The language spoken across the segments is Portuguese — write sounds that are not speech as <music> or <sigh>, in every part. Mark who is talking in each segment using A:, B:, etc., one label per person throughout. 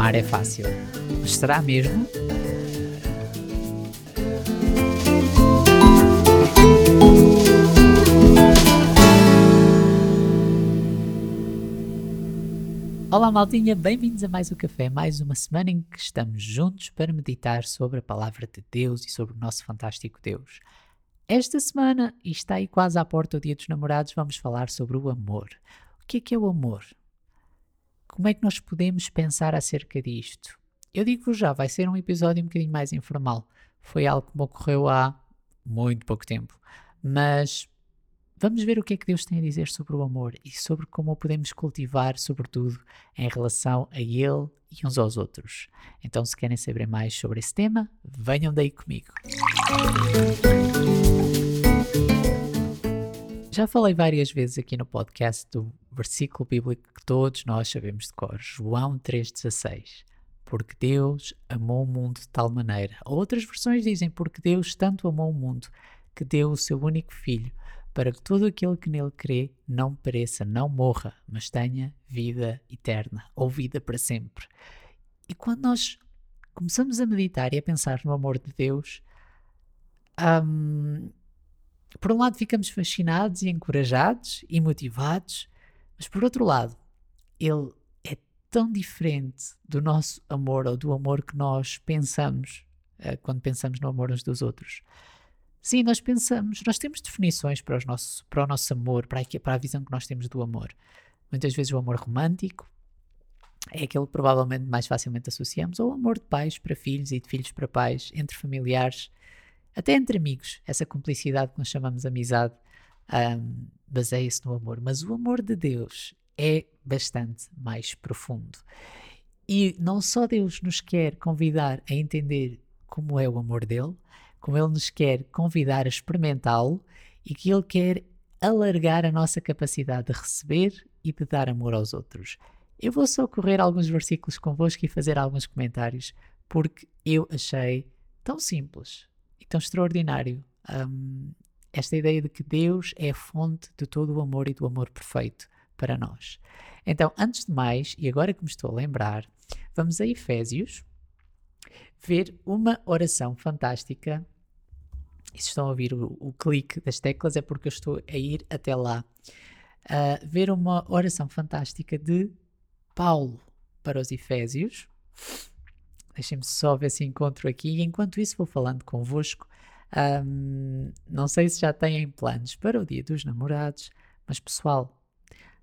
A: Amar é fácil. Mas será mesmo? Olá, maltinha, bem-vindos a mais um café, mais uma semana em que estamos juntos para meditar sobre a palavra de Deus e sobre o nosso fantástico Deus. Esta semana, e está aí quase à porta o Dia dos Namorados, vamos falar sobre o amor. O que é que é o amor? Como é que nós podemos pensar acerca disto? Eu digo-vos já, vai ser um episódio um bocadinho mais informal. Foi algo que me ocorreu há muito pouco tempo. Mas vamos ver o que é que Deus tem a dizer sobre o amor e sobre como o podemos cultivar, sobretudo em relação a Ele e uns aos outros. Então, se querem saber mais sobre esse tema, venham daí comigo. Já falei várias vezes aqui no podcast do versículo bíblico que todos nós sabemos de cor, João 3,16. Porque Deus amou o mundo de tal maneira. Outras versões dizem porque Deus tanto amou o mundo que deu o seu único filho para que todo aquele que nele crê não pereça, não morra, mas tenha vida eterna ou vida para sempre. E quando nós começamos a meditar e a pensar no amor de Deus, um, por um lado ficamos fascinados e encorajados e motivados, mas por outro lado, ele é tão diferente do nosso amor ou do amor que nós pensamos uh, quando pensamos no amor uns dos outros. Sim, nós pensamos, nós temos definições para, os nosso, para o nosso amor, para a, para a visão que nós temos do amor. Muitas vezes o amor romântico é aquele que provavelmente mais facilmente associamos, ou o amor de pais para filhos e de filhos para pais, entre familiares até entre amigos, essa cumplicidade que nós chamamos de amizade um, baseia-se no amor. Mas o amor de Deus é bastante mais profundo. E não só Deus nos quer convidar a entender como é o amor dele, como ele nos quer convidar a experimentá-lo e que ele quer alargar a nossa capacidade de receber e de dar amor aos outros. Eu vou só correr alguns versículos convosco e fazer alguns comentários porque eu achei tão simples, tão extraordinário. Um, esta ideia de que Deus é a fonte de todo o amor e do amor perfeito para nós. Então, antes de mais, e agora que me estou a lembrar, vamos a Efésios ver uma oração fantástica. E se estão a ouvir o, o clique das teclas é porque eu estou a ir até lá. Uh, ver uma oração fantástica de Paulo para os Efésios. Deixem-me só ver se encontro aqui. E enquanto isso, vou falando convosco. Um, não sei se já têm planos para o dia dos namorados, mas pessoal,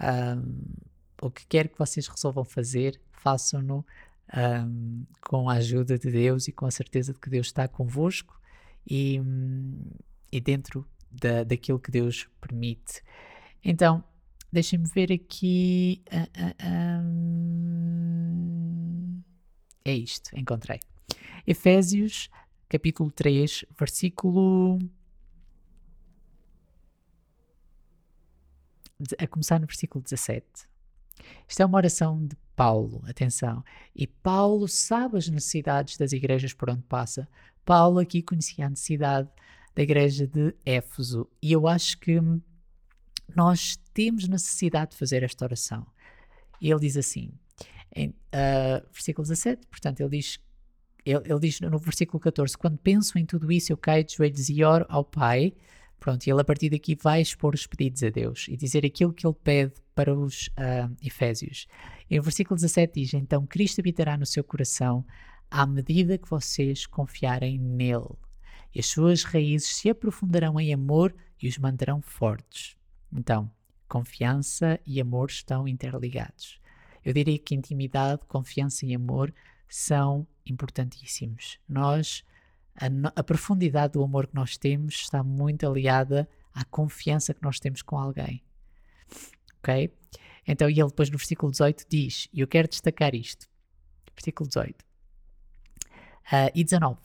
A: um, o que quer que vocês resolvam fazer, façam-no um, com a ajuda de Deus e com a certeza de que Deus está convosco e, e dentro da, daquilo que Deus permite. Então, deixem-me ver aqui. Uh, uh, é isto, encontrei. Efésios, capítulo 3, versículo. A começar no versículo 17. Isto é uma oração de Paulo, atenção. E Paulo sabe as necessidades das igrejas por onde passa. Paulo aqui conhecia a necessidade da igreja de Éfeso. E eu acho que nós temos necessidade de fazer esta oração. Ele diz assim: em uh, versículo 17, portanto, ele diz, ele, ele, diz no versículo 14: Quando penso em tudo isso, eu caio de joelhos e oro ao Pai. Pronto, e ele a partir daqui vai expor os pedidos a Deus e dizer aquilo que ele pede para os uh, Efésios. E no versículo 17 diz: Então Cristo habitará no seu coração à medida que vocês confiarem nele. E as suas raízes se aprofundarão em amor e os manterão fortes. Então, confiança e amor estão interligados. Eu diria que intimidade, confiança e amor são importantíssimos. Nós, a, a, profundidade do amor que nós temos está muito aliada à confiança que nós temos com alguém. Ok? Então, e ele depois no versículo 18 diz, e eu quero destacar isto, versículo 18 uh, ah, e 19.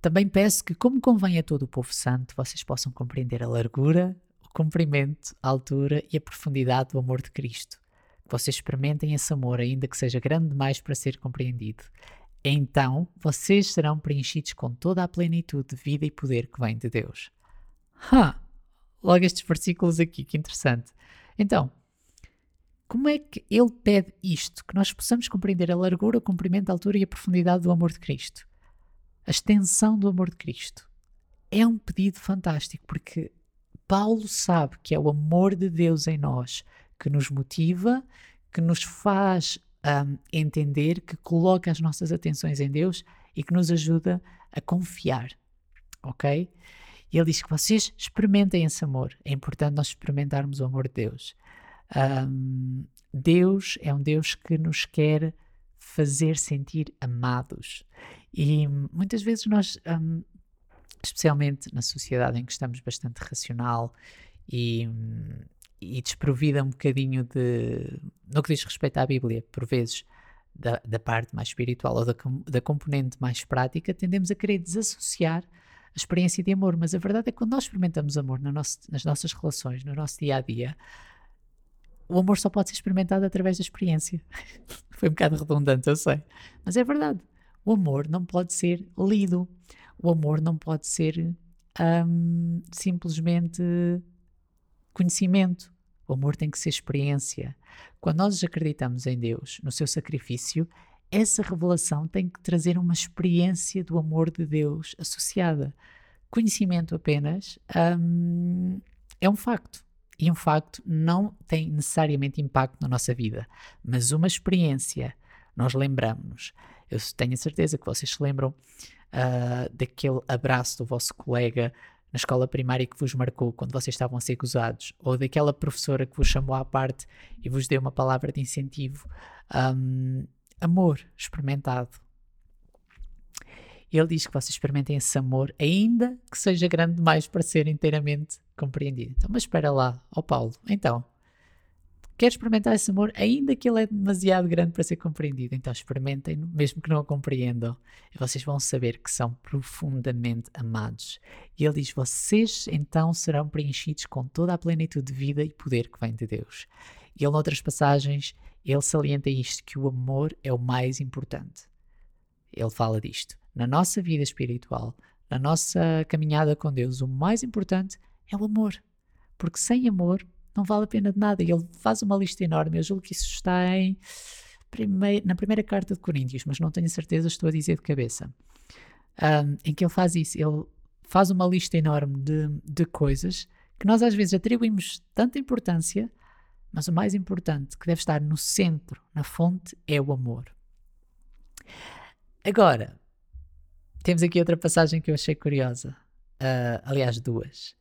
A: Também peço que, como convém a todo o povo santo, vocês possam compreender a largura, o comprimento, a altura e a profundidade do amor de Cristo vocês experimentem esse amor, ainda que seja grande demais para ser compreendido. Então vocês serão preenchidos com toda a plenitude de vida e poder que vem de Deus. Ha! Logo estes versículos aqui, que interessante. Então, como é que ele pede isto? Que nós possamos compreender a largura, o comprimento, a altura e a profundidade do amor de Cristo. A extensão do amor de Cristo. É um pedido fantástico, porque Paulo sabe que é o amor de Deus em nós que nos motiva, que nos faz um, entender, que coloca as nossas atenções em Deus e que nos ajuda a confiar. Ok? E ele diz que vocês experimentem esse amor. É importante nós experimentarmos o amor de Deus. Um, Deus é um Deus que nos quer fazer sentir amados. E muitas vezes nós, um, especialmente na sociedade em que estamos bastante racional e, e desprovida um bocadinho de. no que diz respeito à Bíblia, por vezes. Da, da parte mais espiritual ou da, da componente mais prática, tendemos a querer desassociar a experiência de amor, mas a verdade é que quando nós experimentamos amor no nosso, nas nossas relações, no nosso dia a dia, o amor só pode ser experimentado através da experiência. <laughs> Foi um bocado redundante, eu sei, mas é verdade. O amor não pode ser lido, o amor não pode ser um, simplesmente conhecimento. O amor tem que ser experiência. Quando nós acreditamos em Deus, no seu sacrifício, essa revelação tem que trazer uma experiência do amor de Deus associada. Conhecimento apenas um, é um facto. E um facto não tem necessariamente impacto na nossa vida, mas uma experiência, nós lembramos. Eu tenho a certeza que vocês se lembram uh, daquele abraço do vosso colega na escola primária que vos marcou quando vocês estavam a ser gozados, ou daquela professora que vos chamou à parte e vos deu uma palavra de incentivo. Um, amor experimentado. Ele diz que vocês experimentem esse amor, ainda que seja grande demais para ser inteiramente compreendido. Então, mas espera lá, ó Paulo, então, quer experimentar esse amor, ainda que ele é demasiado grande para ser compreendido. Então, experimentem, mesmo que não o compreendam, e vocês vão saber que são profundamente amados. E ele diz: vocês então serão preenchidos com toda a plenitude de vida e poder que vem de Deus. E ele, noutras passagens, ele salienta isto: que o amor é o mais importante. Ele fala disto. Na nossa vida espiritual, na nossa caminhada com Deus, o mais importante é o amor. Porque sem amor não vale a pena de nada. E ele faz uma lista enorme. Eu julgo que isso está em primeir, na primeira carta de Coríntios, mas não tenho certeza, estou a dizer de cabeça. Um, em que ele faz isso. Ele faz uma lista enorme de, de coisas que nós às vezes atribuímos tanta importância mas o mais importante, que deve estar no centro, na fonte, é o amor. Agora, temos aqui outra passagem que eu achei curiosa. Uh, aliás, duas.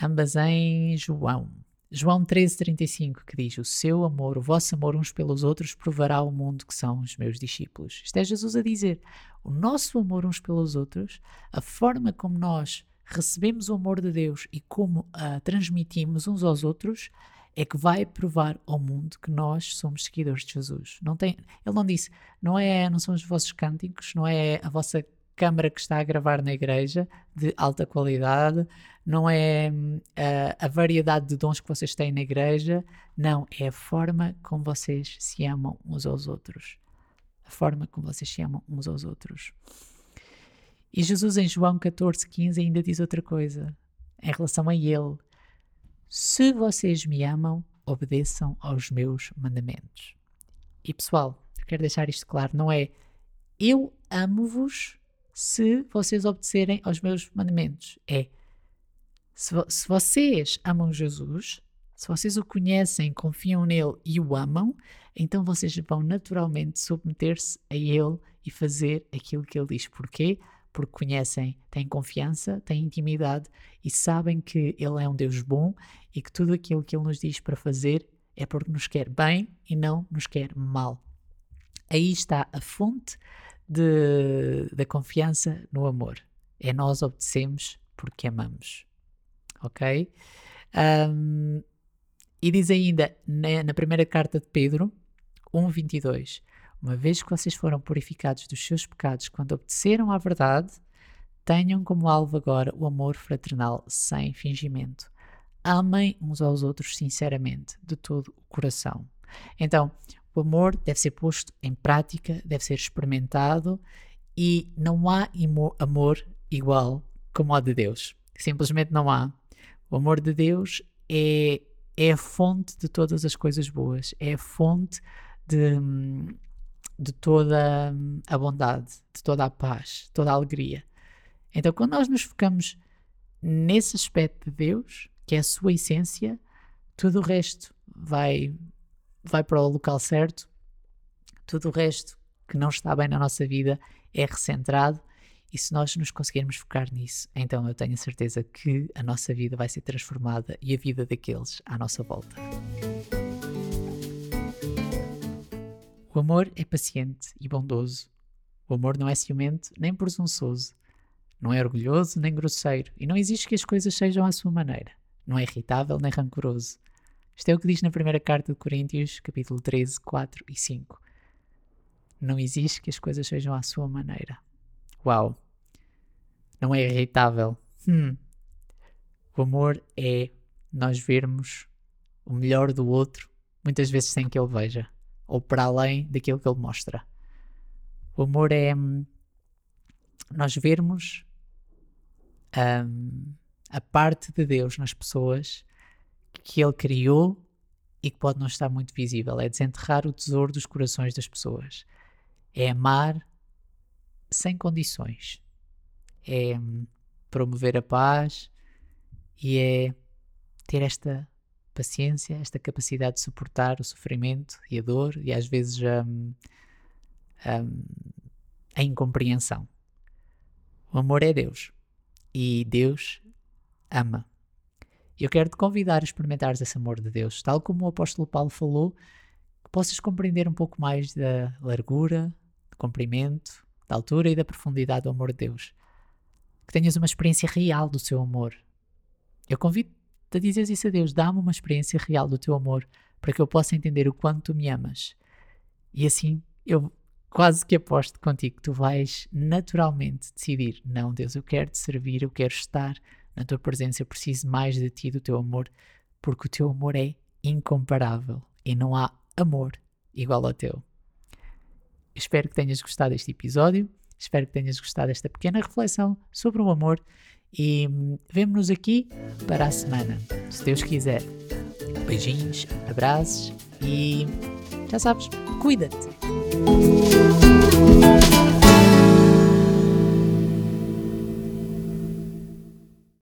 A: Ambas em João. João 13,35, que diz: O seu amor, o vosso amor uns pelos outros, provará ao mundo que são os meus discípulos. Isto é Jesus a dizer: o nosso amor uns pelos outros, a forma como nós recebemos o amor de Deus e como uh, transmitimos uns aos outros, é que vai provar ao mundo que nós somos seguidores de Jesus. Não tem, ele não disse, não é, não são os vossos cânticos, não é a vossa câmara que está a gravar na igreja de alta qualidade, não é uh, a variedade de dons que vocês têm na igreja, não, é a forma como vocês se amam uns aos outros. A forma como vocês se amam uns aos outros. E Jesus em João 14, 15 ainda diz outra coisa em relação a ele. Se vocês me amam, obedeçam aos meus mandamentos. E pessoal, quero deixar isto claro: não é eu amo-vos se vocês obedecerem aos meus mandamentos. É se, se vocês amam Jesus, se vocês o conhecem, confiam nele e o amam, então vocês vão naturalmente submeter-se a ele e fazer aquilo que ele diz. Porquê? porque conhecem, têm confiança, têm intimidade e sabem que Ele é um Deus bom e que tudo aquilo que Ele nos diz para fazer é porque nos quer bem e não nos quer mal. Aí está a fonte de, da confiança no amor. É nós obedecemos porque amamos. Ok? Um, e diz ainda na, na primeira carta de Pedro 1,22: uma vez que vocês foram purificados dos seus pecados quando obedeceram à verdade, tenham como alvo agora o amor fraternal sem fingimento. Amem uns aos outros sinceramente, de todo o coração. Então, o amor deve ser posto em prática, deve ser experimentado e não há amor igual como o de Deus. Simplesmente não há. O amor de Deus é é a fonte de todas as coisas boas, é a fonte de, de toda a bondade, de toda a paz, toda a alegria. Então, quando nós nos focamos nesse aspecto de Deus, que é a sua essência, tudo o resto vai, vai para o local certo, tudo o resto que não está bem na nossa vida é recentrado. E se nós nos conseguirmos focar nisso, então eu tenho a certeza que a nossa vida vai ser transformada e a vida daqueles à nossa volta. O amor é paciente e bondoso. O amor não é ciumento nem presunçoso. Não é orgulhoso nem grosseiro e não exige que as coisas sejam à sua maneira. Não é irritável nem rancoroso. Isto é o que diz na primeira carta de Coríntios, capítulo 13, 4 e 5. Não exige que as coisas sejam à sua maneira. Uau! Não é irritável. Hum. O amor é nós vermos o melhor do outro, muitas vezes sem que ele veja, ou para além daquilo que ele mostra. O amor é hum, nós vermos um, a parte de Deus nas pessoas que Ele criou e que pode não estar muito visível. É desenterrar o tesouro dos corações das pessoas. É amar sem condições. É hum, promover a paz e é ter esta paciência, esta capacidade de suportar o sofrimento e a dor e às vezes a, a, a incompreensão. O amor é Deus e Deus ama. Eu quero te convidar a experimentares esse amor de Deus, tal como o apóstolo Paulo falou, que possas compreender um pouco mais da largura, do comprimento, da altura e da profundidade do amor de Deus. Que tenhas uma experiência real do seu amor. Eu convido-te a dizer isso a Deus: dá-me uma experiência real do teu amor para que eu possa entender o quanto tu me amas. E assim eu quase que aposto contigo que tu vais naturalmente decidir: não, Deus, eu quero te servir, eu quero estar na tua presença, eu preciso mais de ti, do teu amor, porque o teu amor é incomparável e não há amor igual ao teu. Espero que tenhas gostado deste episódio, espero que tenhas gostado desta pequena reflexão sobre o amor e hum, vemo-nos aqui para a semana, se Deus quiser. Beijinhos, abraços e já sabes, cuida-te.